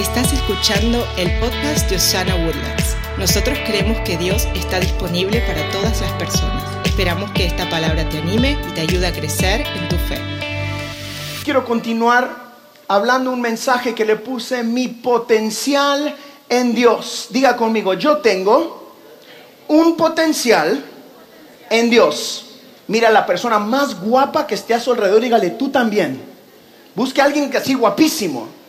Estás escuchando el podcast de Osana Woodlands. Nosotros creemos que Dios está disponible para todas las personas. Esperamos que esta palabra te anime y te ayude a crecer en tu fe. Quiero continuar hablando un mensaje que le puse mi potencial en Dios. Diga conmigo, yo tengo un potencial en Dios. Mira a la persona más guapa que esté a su alrededor, dígale tú también. Busque a alguien que así guapísimo.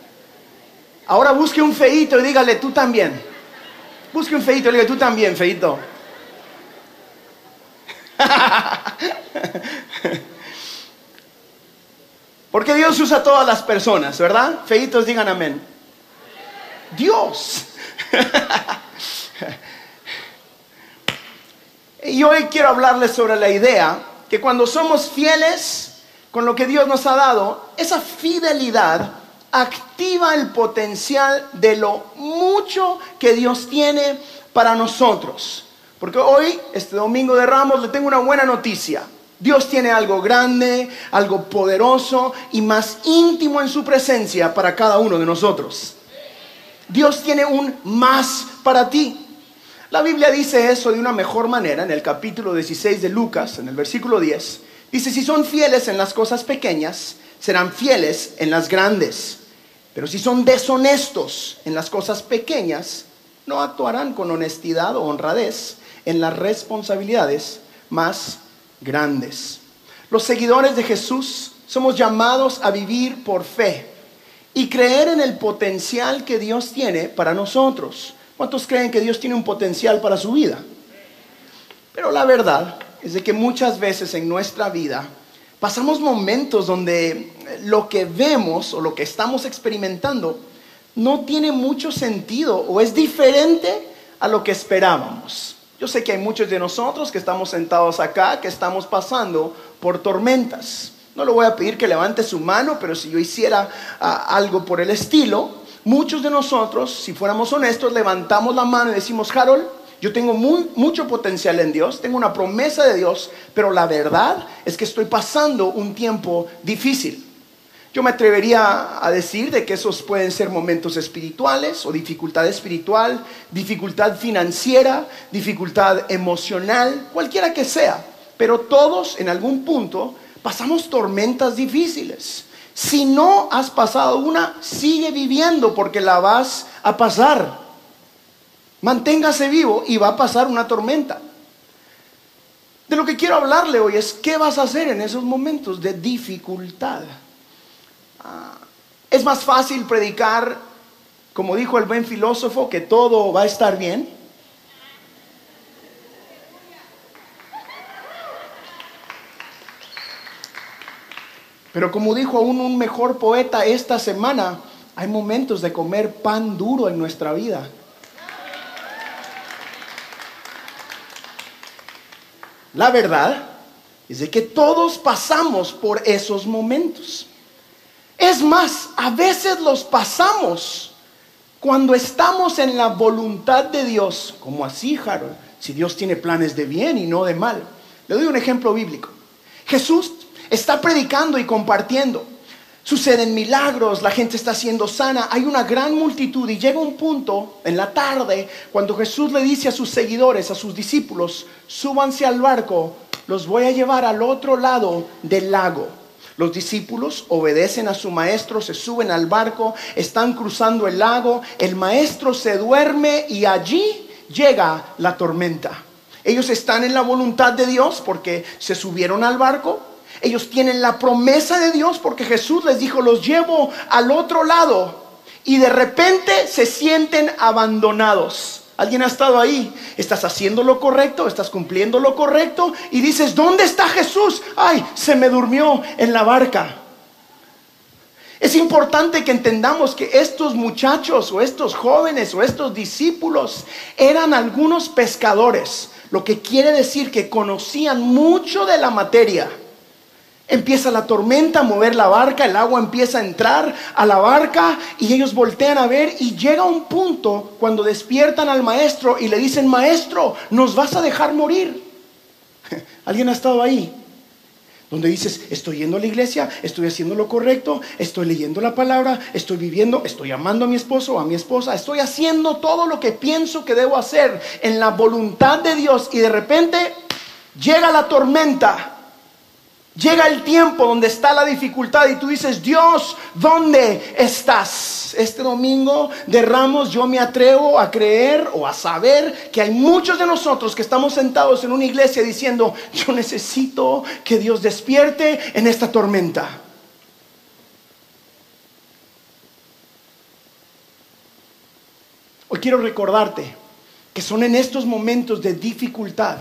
Ahora busque un feito y dígale tú también. Busque un feito y dígale tú también, feito. Porque Dios usa a todas las personas, ¿verdad? Feitos digan amén. Dios. y hoy quiero hablarles sobre la idea que cuando somos fieles con lo que Dios nos ha dado, esa fidelidad activa el potencial de lo mucho que Dios tiene para nosotros. Porque hoy, este domingo de Ramos, le tengo una buena noticia. Dios tiene algo grande, algo poderoso y más íntimo en su presencia para cada uno de nosotros. Dios tiene un más para ti. La Biblia dice eso de una mejor manera en el capítulo 16 de Lucas, en el versículo 10. Dice, si son fieles en las cosas pequeñas, serán fieles en las grandes. Pero si son deshonestos en las cosas pequeñas, no actuarán con honestidad o honradez en las responsabilidades más grandes. Los seguidores de Jesús somos llamados a vivir por fe y creer en el potencial que Dios tiene para nosotros. ¿Cuántos creen que Dios tiene un potencial para su vida? Pero la verdad es de que muchas veces en nuestra vida pasamos momentos donde lo que vemos o lo que estamos experimentando no tiene mucho sentido o es diferente a lo que esperábamos. Yo sé que hay muchos de nosotros que estamos sentados acá, que estamos pasando por tormentas. No le voy a pedir que levante su mano, pero si yo hiciera ah, algo por el estilo, muchos de nosotros, si fuéramos honestos, levantamos la mano y decimos, Harold, yo tengo mucho potencial en Dios, tengo una promesa de Dios, pero la verdad es que estoy pasando un tiempo difícil. Yo me atrevería a decir de que esos pueden ser momentos espirituales o dificultad espiritual, dificultad financiera, dificultad emocional, cualquiera que sea. Pero todos en algún punto pasamos tormentas difíciles. Si no has pasado una, sigue viviendo porque la vas a pasar. Manténgase vivo y va a pasar una tormenta. De lo que quiero hablarle hoy es qué vas a hacer en esos momentos de dificultad. Ah, es más fácil predicar, como dijo el buen filósofo, que todo va a estar bien. Pero como dijo aún un mejor poeta esta semana, hay momentos de comer pan duro en nuestra vida. La verdad es de que todos pasamos por esos momentos. Es más, a veces los pasamos cuando estamos en la voluntad de Dios, como así, Harold, si Dios tiene planes de bien y no de mal. Le doy un ejemplo bíblico. Jesús está predicando y compartiendo. Suceden milagros, la gente está siendo sana, hay una gran multitud y llega un punto en la tarde cuando Jesús le dice a sus seguidores, a sus discípulos, súbanse al barco, los voy a llevar al otro lado del lago. Los discípulos obedecen a su maestro, se suben al barco, están cruzando el lago, el maestro se duerme y allí llega la tormenta. Ellos están en la voluntad de Dios porque se subieron al barco, ellos tienen la promesa de Dios porque Jesús les dijo, los llevo al otro lado. Y de repente se sienten abandonados. ¿Alguien ha estado ahí? Estás haciendo lo correcto, estás cumpliendo lo correcto y dices, ¿dónde está Jesús? Ay, se me durmió en la barca. Es importante que entendamos que estos muchachos o estos jóvenes o estos discípulos eran algunos pescadores, lo que quiere decir que conocían mucho de la materia Empieza la tormenta a mover la barca, el agua empieza a entrar a la barca y ellos voltean a ver y llega un punto cuando despiertan al maestro y le dicen, maestro, nos vas a dejar morir. ¿Alguien ha estado ahí? donde dices, estoy yendo a la iglesia, estoy haciendo lo correcto, estoy leyendo la palabra, estoy viviendo, estoy amando a mi esposo a mi esposa, estoy haciendo todo lo que pienso que debo hacer en la voluntad de Dios y de repente llega la tormenta Llega el tiempo donde está la dificultad y tú dices, Dios, ¿dónde estás? Este domingo de Ramos yo me atrevo a creer o a saber que hay muchos de nosotros que estamos sentados en una iglesia diciendo, yo necesito que Dios despierte en esta tormenta. Hoy quiero recordarte que son en estos momentos de dificultad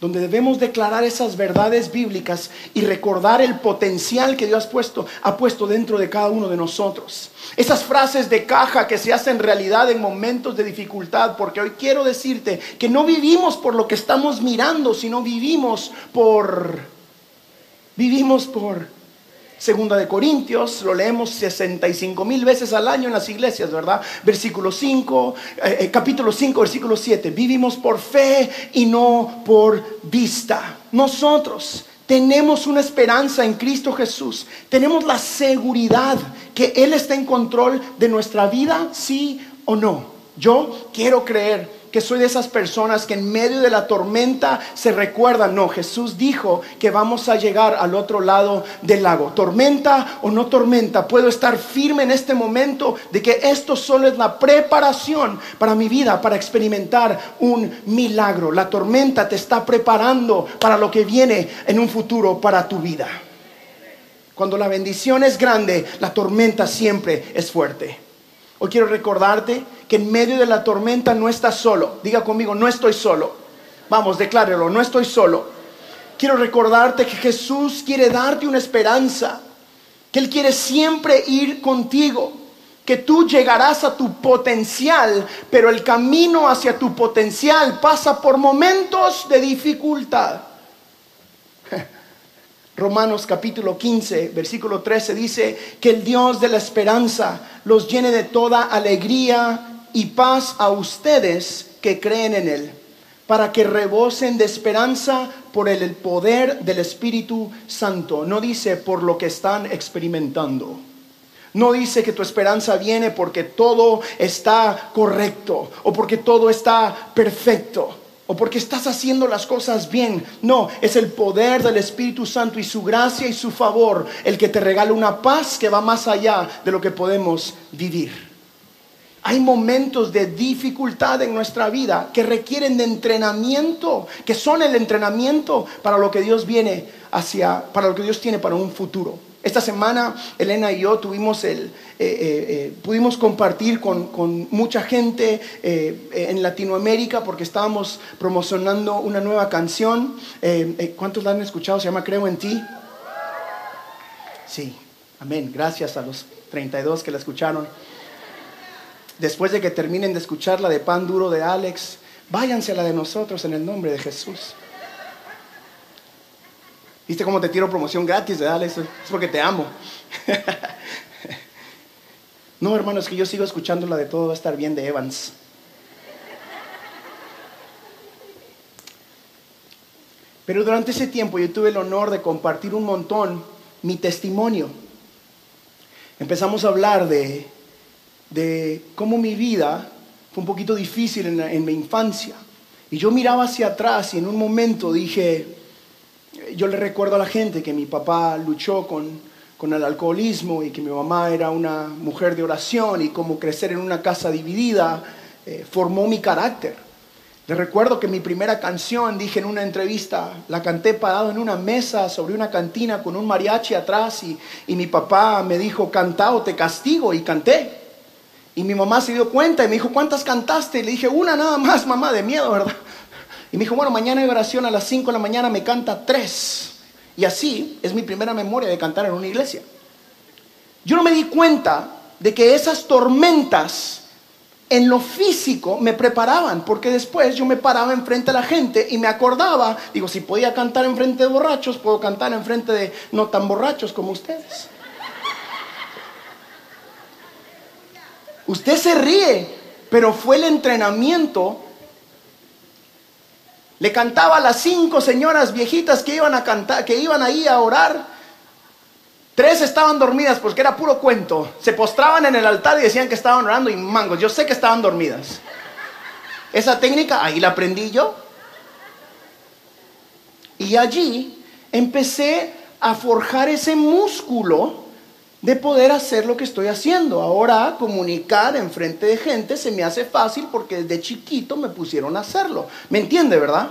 donde debemos declarar esas verdades bíblicas y recordar el potencial que Dios ha puesto, ha puesto dentro de cada uno de nosotros. Esas frases de caja que se hacen realidad en momentos de dificultad, porque hoy quiero decirte que no vivimos por lo que estamos mirando, sino vivimos por, vivimos por Segunda de Corintios, lo leemos 65 mil veces al año en las iglesias, ¿verdad? Versículo 5, eh, eh, capítulo 5, versículo 7. Vivimos por fe y no por vista. Nosotros tenemos una esperanza en Cristo Jesús. Tenemos la seguridad que Él está en control de nuestra vida, sí o no. Yo quiero creer que soy de esas personas que en medio de la tormenta se recuerdan, no, Jesús dijo que vamos a llegar al otro lado del lago. Tormenta o no tormenta, puedo estar firme en este momento de que esto solo es la preparación para mi vida, para experimentar un milagro. La tormenta te está preparando para lo que viene en un futuro para tu vida. Cuando la bendición es grande, la tormenta siempre es fuerte. Hoy quiero recordarte que en medio de la tormenta no estás solo. Diga conmigo, no estoy solo. Vamos, declárelo, no estoy solo. Quiero recordarte que Jesús quiere darte una esperanza, que Él quiere siempre ir contigo, que tú llegarás a tu potencial, pero el camino hacia tu potencial pasa por momentos de dificultad. Romanos capítulo 15, versículo 13 dice que el Dios de la esperanza los llene de toda alegría y paz a ustedes que creen en Él, para que rebosen de esperanza por el poder del Espíritu Santo. No dice por lo que están experimentando. No dice que tu esperanza viene porque todo está correcto o porque todo está perfecto o porque estás haciendo las cosas bien. No, es el poder del Espíritu Santo y su gracia y su favor el que te regala una paz que va más allá de lo que podemos vivir. Hay momentos de dificultad en nuestra vida que requieren de entrenamiento, que son el entrenamiento para lo que Dios viene hacia, para lo que Dios tiene para un futuro. Esta semana Elena y yo tuvimos el, eh, eh, eh, pudimos compartir con, mucha gente en Latinoamérica porque estábamos promocionando una nueva canción. ¿Cuántos la han escuchado? Se llama Creo en ti. Sí, amén. Gracias a los 32 que la escucharon. Después de que terminen de escuchar la de Pan Duro de Alex, váyanse a la de nosotros en el nombre de Jesús. ¿Viste cómo te tiro promoción gratis, de Es porque te amo. no, hermano, es que yo sigo escuchando la de Todo va a estar bien de Evans. Pero durante ese tiempo yo tuve el honor de compartir un montón mi testimonio. Empezamos a hablar de, de cómo mi vida fue un poquito difícil en mi infancia. Y yo miraba hacia atrás y en un momento dije, yo le recuerdo a la gente que mi papá luchó con, el alcoholismo y que mi mamá era una mujer de oración y cómo crecer en una casa dividida eh, formó mi carácter. Le recuerdo que mi primera canción, dije en una entrevista, la canté parado en una mesa sobre una cantina con un mariachi atrás y, y mi papá me dijo, canta o te castigo y canté. Y mi mamá se dio cuenta y me dijo, ¿cuántas cantaste? Y le dije, una nada más, mamá, de miedo, ¿verdad? Y me dijo, bueno, mañana hay oración a las 5 de la mañana, me canta tres. Y así es mi primera memoria de cantar en una iglesia. Yo no me di cuenta de que esas tormentas en lo físico me preparaban, porque después yo me paraba enfrente a la gente y me acordaba, digo, si podía cantar enfrente de borrachos, puedo cantar enfrente de no tan borrachos como ustedes. Usted se ríe, pero fue el entrenamiento Le cantaba a las cinco señoras viejitas que iban a cantar, que iban ahí a orar. Tres estaban dormidas porque era puro cuento. Se postraban en el altar y decían que estaban orando y mangos. Yo sé que estaban dormidas. Esa técnica ahí la aprendí yo. Y allí empecé a forjar ese músculo de poder hacer lo que estoy haciendo. Ahora comunicar en frente de gente se me hace fácil porque desde chiquito me pusieron a hacerlo. ¿Me entiende, verdad?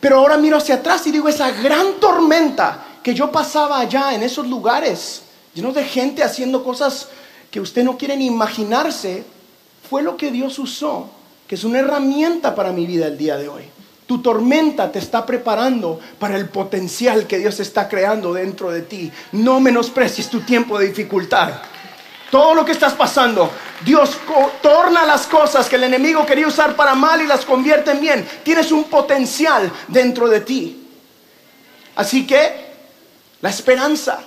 Pero ahora miro hacia atrás y digo, esa gran tormenta que yo pasaba allá en esos lugares, llenos de gente haciendo cosas que usted no quiere ni imaginarse, fue lo que Dios usó, que es una herramienta para mi vida el día de hoy. Tu tormenta te está preparando para el potencial que Dios está creando dentro de ti. No menosprecies tu tiempo de dificultad. Todo lo que estás pasando, Dios torna las cosas que el enemigo quería usar para mal y las convierte en bien. Tienes un potencial dentro de ti. Así que la esperanza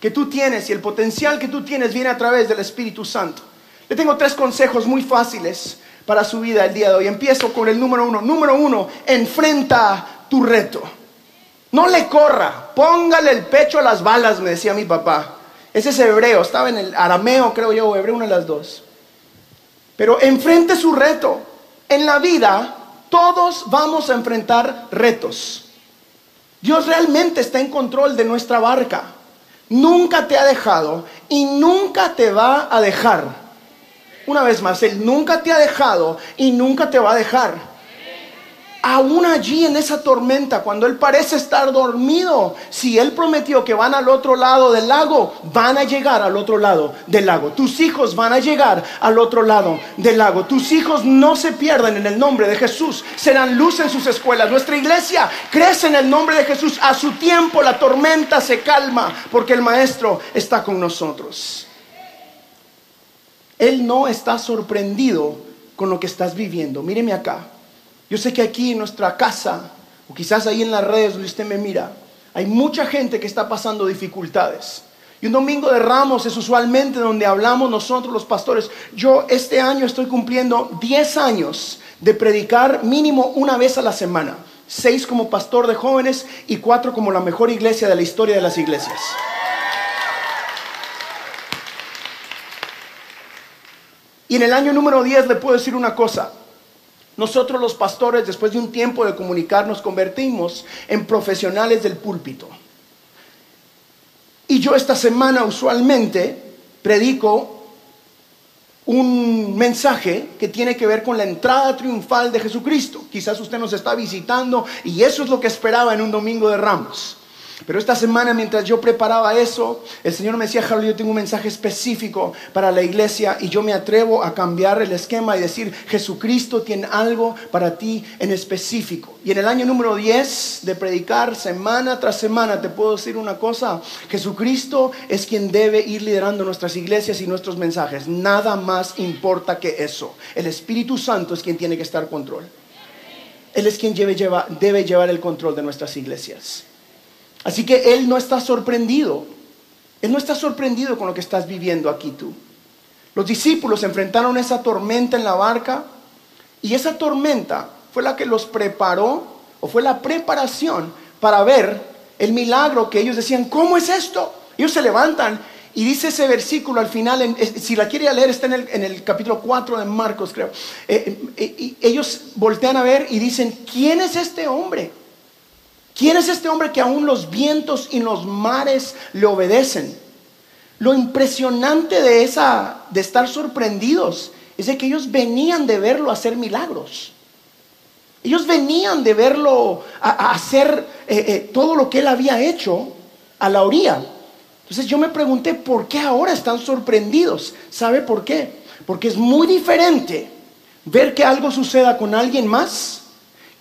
que tú tienes y el potencial que tú tienes viene a través del Espíritu Santo. Le tengo tres consejos muy fáciles para su vida el día de hoy. Empiezo con el número uno. Número uno, enfrenta tu reto. No le corra, póngale el pecho a las balas, me decía mi papá. Ese es hebreo, estaba en el arameo, creo yo, hebreo, una de las dos. Pero enfrente su reto. En la vida, todos vamos a enfrentar retos. Dios realmente está en control de nuestra barca. Nunca te ha dejado y nunca te va a dejar. Una vez más, Él nunca te ha dejado y nunca te va a dejar. Aún allí en esa tormenta, cuando Él parece estar dormido, si Él prometió que van al otro lado del lago, van a llegar al otro lado del lago. Tus hijos van a llegar al otro lado del lago. Tus hijos no se pierden en el nombre de Jesús. Serán luz en sus escuelas. Nuestra iglesia crece en el nombre de Jesús. A su tiempo la tormenta se calma porque el Maestro está con nosotros. Él no está sorprendido con lo que estás viviendo. Míreme acá. Yo sé que aquí en nuestra casa, o quizás ahí en las redes donde usted me mira, hay mucha gente que está pasando dificultades. Y un domingo de ramos es usualmente donde hablamos nosotros los pastores. Yo este año estoy cumpliendo 10 años de predicar mínimo una vez a la semana. Seis como pastor de jóvenes y cuatro como la mejor iglesia de la historia de las iglesias. Y en el año número 10 le puedo decir una cosa. Nosotros los pastores, después de un tiempo de comunicar, nos convertimos en profesionales del púlpito. Y yo esta semana usualmente predico un mensaje que tiene que ver con la entrada triunfal de Jesucristo. Quizás usted nos está visitando y eso es lo que esperaba en un domingo de ramos. Pero esta semana mientras yo preparaba eso, el Señor me decía, Harold, yo tengo un mensaje específico para la iglesia y yo me atrevo a cambiar el esquema y decir, Jesucristo tiene algo para ti en específico. Y en el año número 10 de predicar semana tras semana, te puedo decir una cosa, Jesucristo es quien debe ir liderando nuestras iglesias y nuestros mensajes. Nada más importa que eso. El Espíritu Santo es quien tiene que estar control. Él es quien debe llevar el control de nuestras iglesias. Así que Él no está sorprendido. Él no está sorprendido con lo que estás viviendo aquí tú. Los discípulos enfrentaron esa tormenta en la barca y esa tormenta fue la que los preparó o fue la preparación para ver el milagro que ellos decían, ¿cómo es esto? Ellos se levantan y dice ese versículo al final, si la quiere leer, está en el, capítulo 4 de Marcos, creo. Eh, eh, ellos voltean a ver y dicen, ¿quién es este hombre? ¿Quién es este hombre que aún los vientos y los mares le obedecen? Lo impresionante de esa de estar sorprendidos es de que ellos venían de verlo hacer milagros. Ellos venían de verlo a, hacer eh, eh, todo lo que él había hecho a la orilla. Entonces yo me pregunté, ¿por qué ahora están sorprendidos? ¿Sabe por qué? Porque es muy diferente ver que algo suceda con alguien más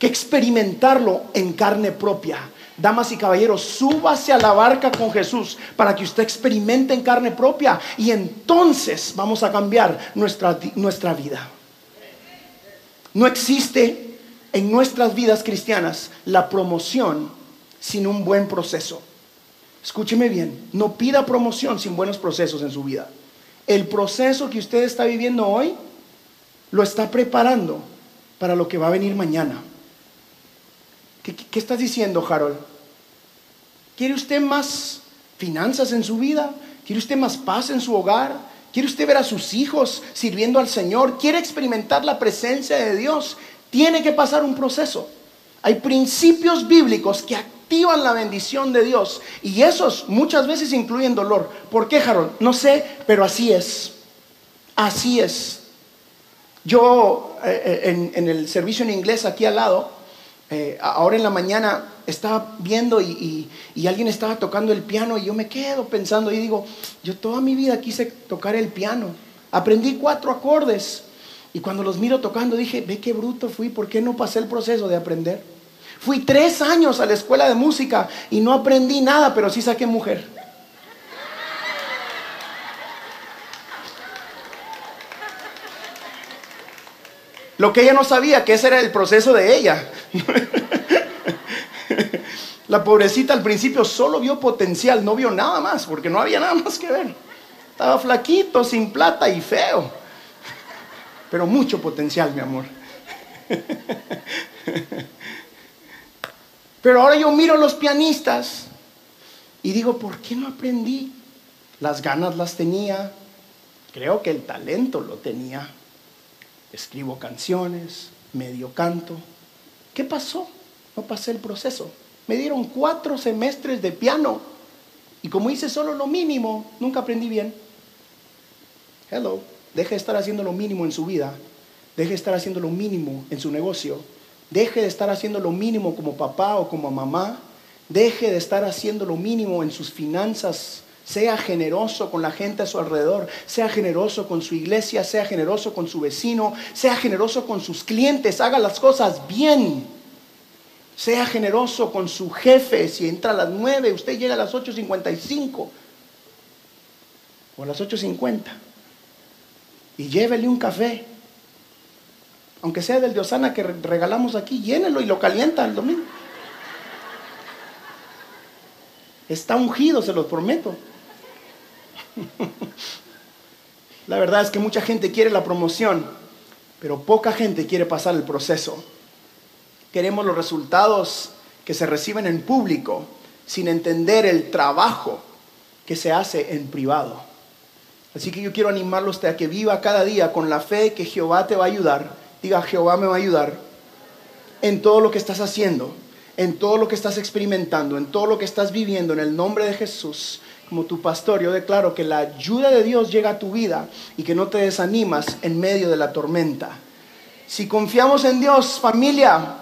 experimentarlo en carne propia. Damas y caballeros, súbase a la barca con Jesús para que usted experimente en carne propia y entonces vamos a cambiar nuestra, nuestra vida. No existe en nuestras vidas cristianas la promoción sin un buen proceso. Escúcheme bien, no pida promoción sin buenos procesos en su vida. El proceso que usted está viviendo hoy lo está preparando para lo que va a venir mañana. ¿Qué, qué estás diciendo, Harold? ¿Quiere usted más finanzas en su vida? ¿Quiere usted más paz en su hogar? ¿Quiere usted ver a sus hijos sirviendo al Señor? ¿Quiere experimentar la presencia de Dios? Tiene que pasar un proceso. Hay principios bíblicos que activan la bendición de Dios y esos muchas veces incluyen dolor. ¿Por qué, Harold? No sé, pero así es. Así es. Yo eh, eh, en, en el servicio en inglés aquí al lado, eh, ahora en la mañana estaba viendo y, y, alguien estaba tocando el piano y yo me quedo pensando y digo, yo toda mi vida quise tocar el piano. Aprendí cuatro acordes y cuando los miro tocando dije, ve qué bruto fui, ¿por qué no pasé el proceso de aprender? Fui tres años a la escuela de música y no aprendí nada, pero sí saqué mujer. Lo que ella no sabía, que ese era el proceso de ella. La pobrecita al principio solo vio potencial, no vio nada más, porque no había nada más que ver. Estaba flaquito, sin plata y feo. Pero mucho potencial, mi amor. Pero ahora yo miro a los pianistas y digo, ¿por qué no aprendí? Las ganas las tenía, creo que el talento lo tenía. Escribo canciones, medio canto. ¿Qué pasó? No pasé el proceso. Me dieron cuatro semestres de piano y como hice solo lo mínimo, nunca aprendí bien. Hello, deje de estar haciendo lo mínimo en su vida, deje de estar haciendo lo mínimo en su negocio, deje de estar haciendo lo mínimo como papá o como mamá, deje de estar haciendo lo mínimo en sus finanzas sea generoso con la gente a su alrededor, sea generoso con su iglesia, sea generoso con su vecino, sea generoso con sus clientes, haga las cosas bien. Sea generoso con su jefe, si entra a las 9, usted llega a las 8.55 o a las 8.50 y llévele un café. Aunque sea del de Osana que regalamos aquí, llénelo y lo calienta el domingo. Está ungido, se lo prometo. La verdad es que mucha gente quiere la promoción, pero poca gente quiere pasar el proceso. Queremos los resultados que se reciben en público sin entender el trabajo que se hace en privado. Así que yo quiero animarlo a que viva cada día con la fe que Jehová te va a ayudar. Diga, Jehová me va a ayudar en todo lo que estás haciendo, en todo lo que estás experimentando, en todo lo que estás viviendo, en el nombre de Jesús como tu pastor, yo declaro que la ayuda de Dios llega a tu vida y que no te desanimas en medio de la tormenta. Si confiamos en Dios, familia,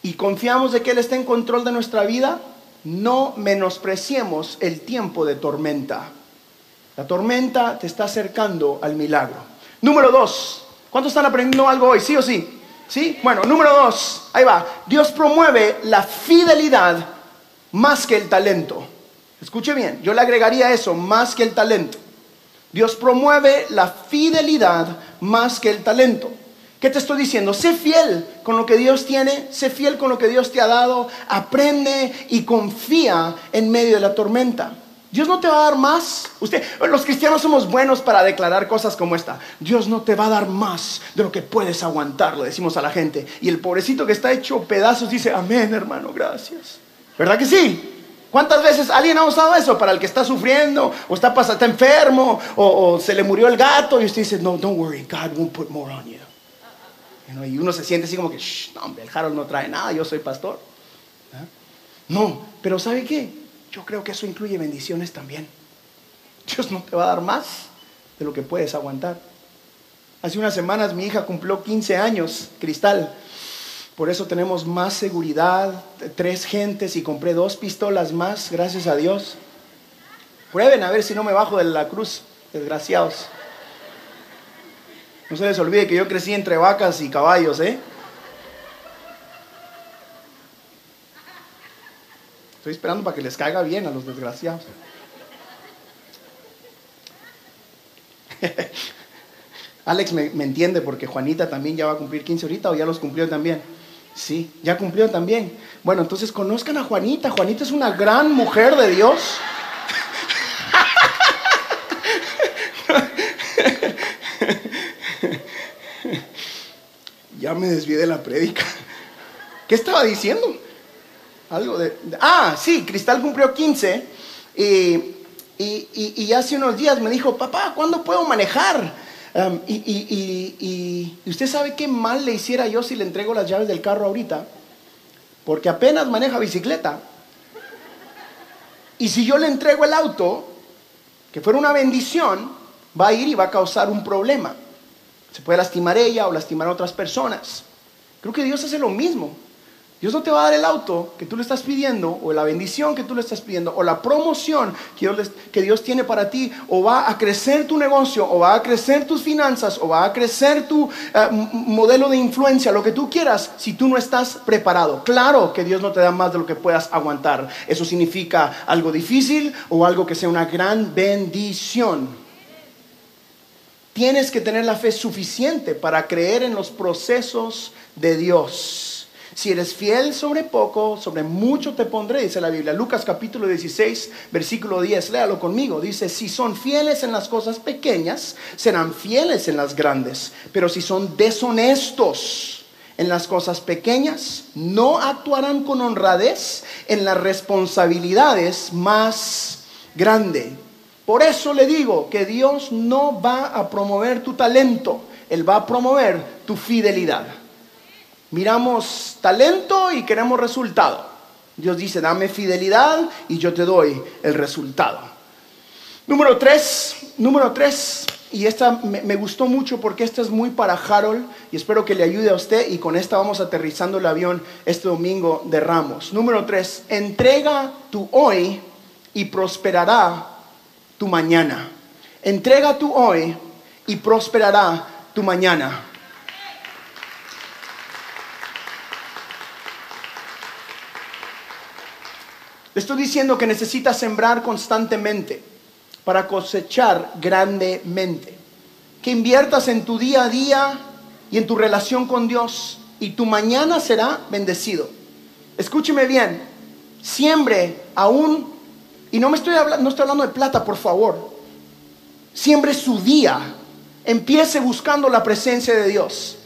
y confiamos de que Él está en control de nuestra vida, no menospreciemos el tiempo de tormenta. La tormenta te está acercando al milagro. Número dos, ¿cuántos están aprendiendo algo hoy? ¿Sí o sí? ¿Sí? Bueno, número dos, ahí va. Dios promueve la fidelidad más que el talento. Escuche bien, yo le agregaría eso más que el talento. Dios promueve la fidelidad más que el talento. ¿Qué te estoy diciendo? Sé fiel con lo que Dios tiene, sé fiel con lo que Dios te ha dado, aprende y confía en medio de la tormenta. Dios no te va a dar más. Usted, los cristianos somos buenos para declarar cosas como esta. Dios no te va a dar más de lo que puedes aguantar, lo decimos a la gente. Y el pobrecito que está hecho pedazos dice, amén hermano, gracias. ¿Verdad que sí? ¿Cuántas veces alguien ha usado eso para el que está sufriendo o está, está enfermo o, se le murió el gato y usted dice, no, don't worry, God won't put more on you. y uno se siente así como que, Shh, no, hombre, el Harold no trae nada, yo soy pastor. ¿Ah? No, pero ¿sabe qué? Yo creo que eso incluye bendiciones también. Dios no te va a dar más de lo que puedes aguantar. Hace unas semanas mi hija cumplió 15 años, Cristal. Por eso tenemos más seguridad, tres gentes y compré dos pistolas más, gracias a Dios. Prueben a ver si no me bajo de la cruz, desgraciados. No se les olvide que yo crecí entre vacas y caballos, ¿eh? Estoy esperando para que les caiga bien a los desgraciados. Alex me, me, entiende porque Juanita también ya va a cumplir 15 ahorita o ya los cumplió también. Sí, ya cumplió también. Bueno, entonces conozcan a Juanita. Juanita es una gran mujer de Dios. ya me desvié de la prédica. ¿Qué estaba diciendo? Algo de, Ah, sí, Cristal cumplió 15 y, y, hace unos días me dijo, papá, ¿cuándo puedo manejar? Um, y, usted sabe qué mal le hiciera yo si le entrego las llaves del carro ahorita, porque apenas maneja bicicleta. Y si yo le entrego el auto, que fuera una bendición, va a ir y va a causar un problema. Se puede lastimar ella o lastimar a otras personas. Creo que Dios hace lo mismo. Dios no te va a dar el auto que tú le estás pidiendo, o la bendición que tú le estás pidiendo, o la promoción que Dios, tiene para ti, o va a crecer tu negocio, o va a crecer tus finanzas, o va a crecer tu eh, modelo de influencia, lo que tú quieras, si tú no estás preparado. Claro que Dios no te da más de lo que puedas aguantar. Eso significa algo difícil o algo que sea una gran bendición. Tienes que tener la fe suficiente para creer en los procesos de Dios. Si eres fiel sobre poco, sobre mucho te pondré, dice la Biblia. Lucas capítulo 16, versículo 10, léalo conmigo. Dice, si son fieles en las cosas pequeñas, serán fieles en las grandes. Pero si son deshonestos en las cosas pequeñas, no actuarán con honradez en las responsabilidades más grandes. Por eso le digo que Dios no va a promover tu talento, Él va a promover tu fidelidad. Miramos talento y queremos resultado. Dios dice, dame fidelidad y yo te doy el resultado. Número tres, número tres, y esta me, gustó mucho porque esta es muy para Harold y espero que le ayude a usted y con esta vamos aterrizando el avión este domingo de Ramos. Número tres, entrega tu hoy y prosperará tu mañana. Entrega tu hoy y prosperará tu mañana. Estoy diciendo que necesitas sembrar constantemente para cosechar grandemente. Que inviertas en tu día a día y en tu relación con Dios y tu mañana será bendecido. Escúcheme bien, siembre aún, y no me estoy hablando, no estoy hablando de plata, por favor. Siembre su día, empiece buscando la presencia de Dios.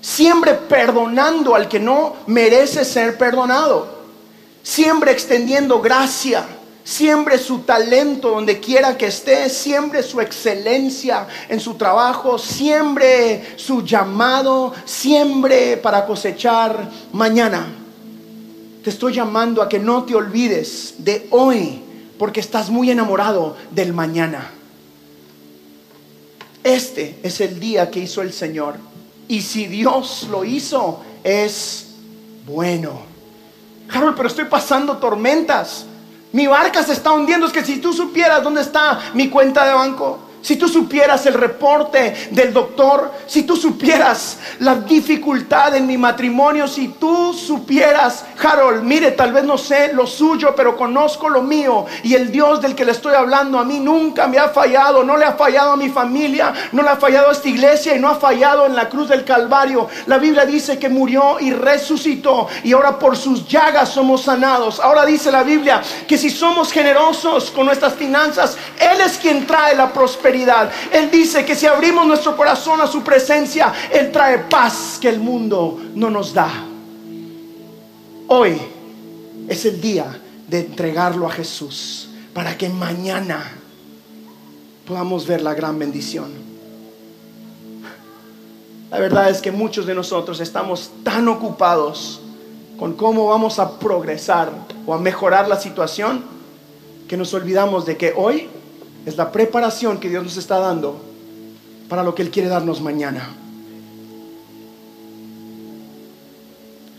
Siembre perdonando al que no merece ser perdonado siempre extendiendo gracia, siempre su talento donde quiera que esté, siempre su excelencia en su trabajo, siempre su llamado, siempre para cosechar mañana. Te estoy llamando a que no te olvides de hoy, porque estás muy enamorado del mañana. Este es el día que hizo el Señor. Y si Dios lo hizo, es bueno. Harold, pero estoy pasando tormentas. Mi barca se está hundiendo. Es que si tú supieras dónde está mi cuenta de banco, si tú supieras el reporte del doctor, si tú supieras la dificultad en mi matrimonio, si tú supieras, Harold, mire, tal vez no sé lo suyo, pero conozco lo mío y el Dios del que le estoy hablando a mí nunca me ha fallado, no le ha fallado a mi familia, no le ha fallado a esta iglesia y no ha fallado en la cruz del Calvario. La Biblia dice que murió y resucitó y ahora por sus llagas somos sanados. Ahora dice la Biblia que si somos generosos con nuestras finanzas, Él es quien trae la prosperidad él dice que si abrimos nuestro corazón a su presencia, Él trae paz que el mundo no nos da. Hoy es el día de entregarlo a Jesús para que mañana podamos ver la gran bendición. La verdad es que muchos de nosotros estamos tan ocupados con cómo vamos a progresar o a mejorar la situación que nos olvidamos de que hoy es la preparación que Dios nos está dando para lo que Él quiere darnos mañana.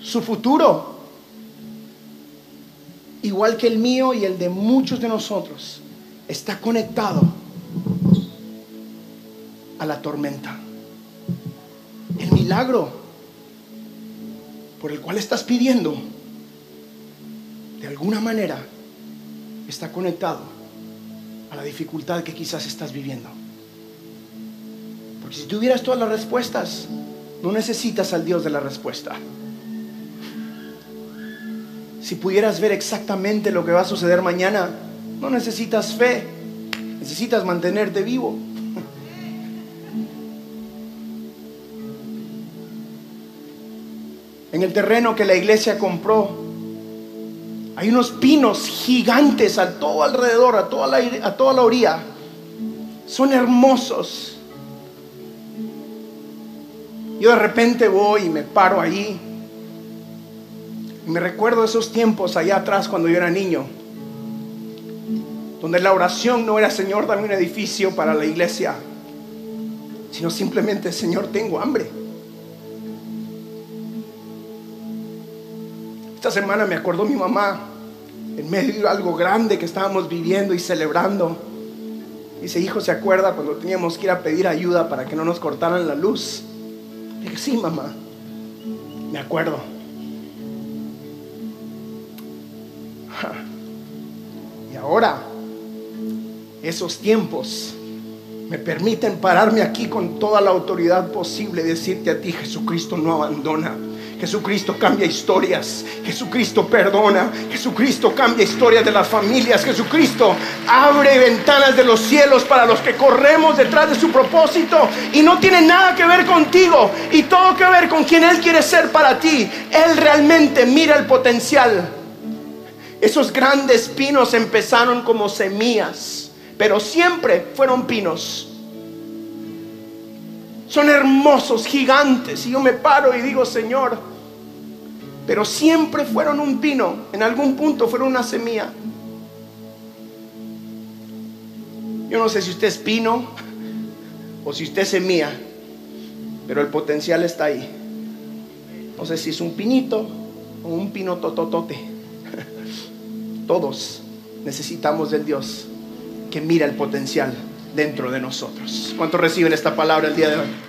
Su futuro, igual que el mío y el de muchos de nosotros, está conectado a la tormenta. El milagro por el cual estás pidiendo, de alguna manera, está conectado a la dificultad que quizás estás viviendo. Porque si tuvieras todas las respuestas, no necesitas al Dios de la respuesta. Si pudieras ver exactamente lo que va a suceder mañana, no necesitas fe, necesitas mantenerte vivo. En el terreno que la iglesia compró, Hay unos pinos gigantes a todo alrededor, a toda la, a toda la orilla. Son hermosos. Yo de repente voy y me paro ahí. Y me recuerdo esos tiempos allá atrás cuando yo era niño. Donde la oración no era, Señor, dame un edificio para la iglesia. Sino simplemente, Señor, tengo hambre. Esta semana me acordó mi mamá en medio de algo grande que estábamos viviendo y celebrando. Dice, hijo, ¿se acuerda cuando teníamos que ir a pedir ayuda para que no nos cortaran la luz? Dije, sí, mamá, me acuerdo. Y ahora, esos tiempos me permiten pararme aquí con toda la autoridad posible y decirte a ti, Jesucristo no abandona. Jesucristo cambia historias, Jesucristo perdona, Jesucristo cambia historias de las familias, Jesucristo abre ventanas de los cielos para los que corremos detrás de su propósito y no tiene nada que ver contigo y todo que ver con quien Él quiere ser para ti. Él realmente mira el potencial. Esos grandes pinos empezaron como semillas, pero siempre fueron pinos son hermosos, gigantes. Y yo me paro y digo, Señor, pero siempre fueron un pino, en algún punto fueron una semilla. Yo no sé si usted es pino o si usted es semilla, pero el potencial está ahí. No sé si es un pinito o un pino tototote. Todos necesitamos del Dios que mira el potencial dentro de nosotros. ¿Cuántos reciben esta palabra el día de hoy?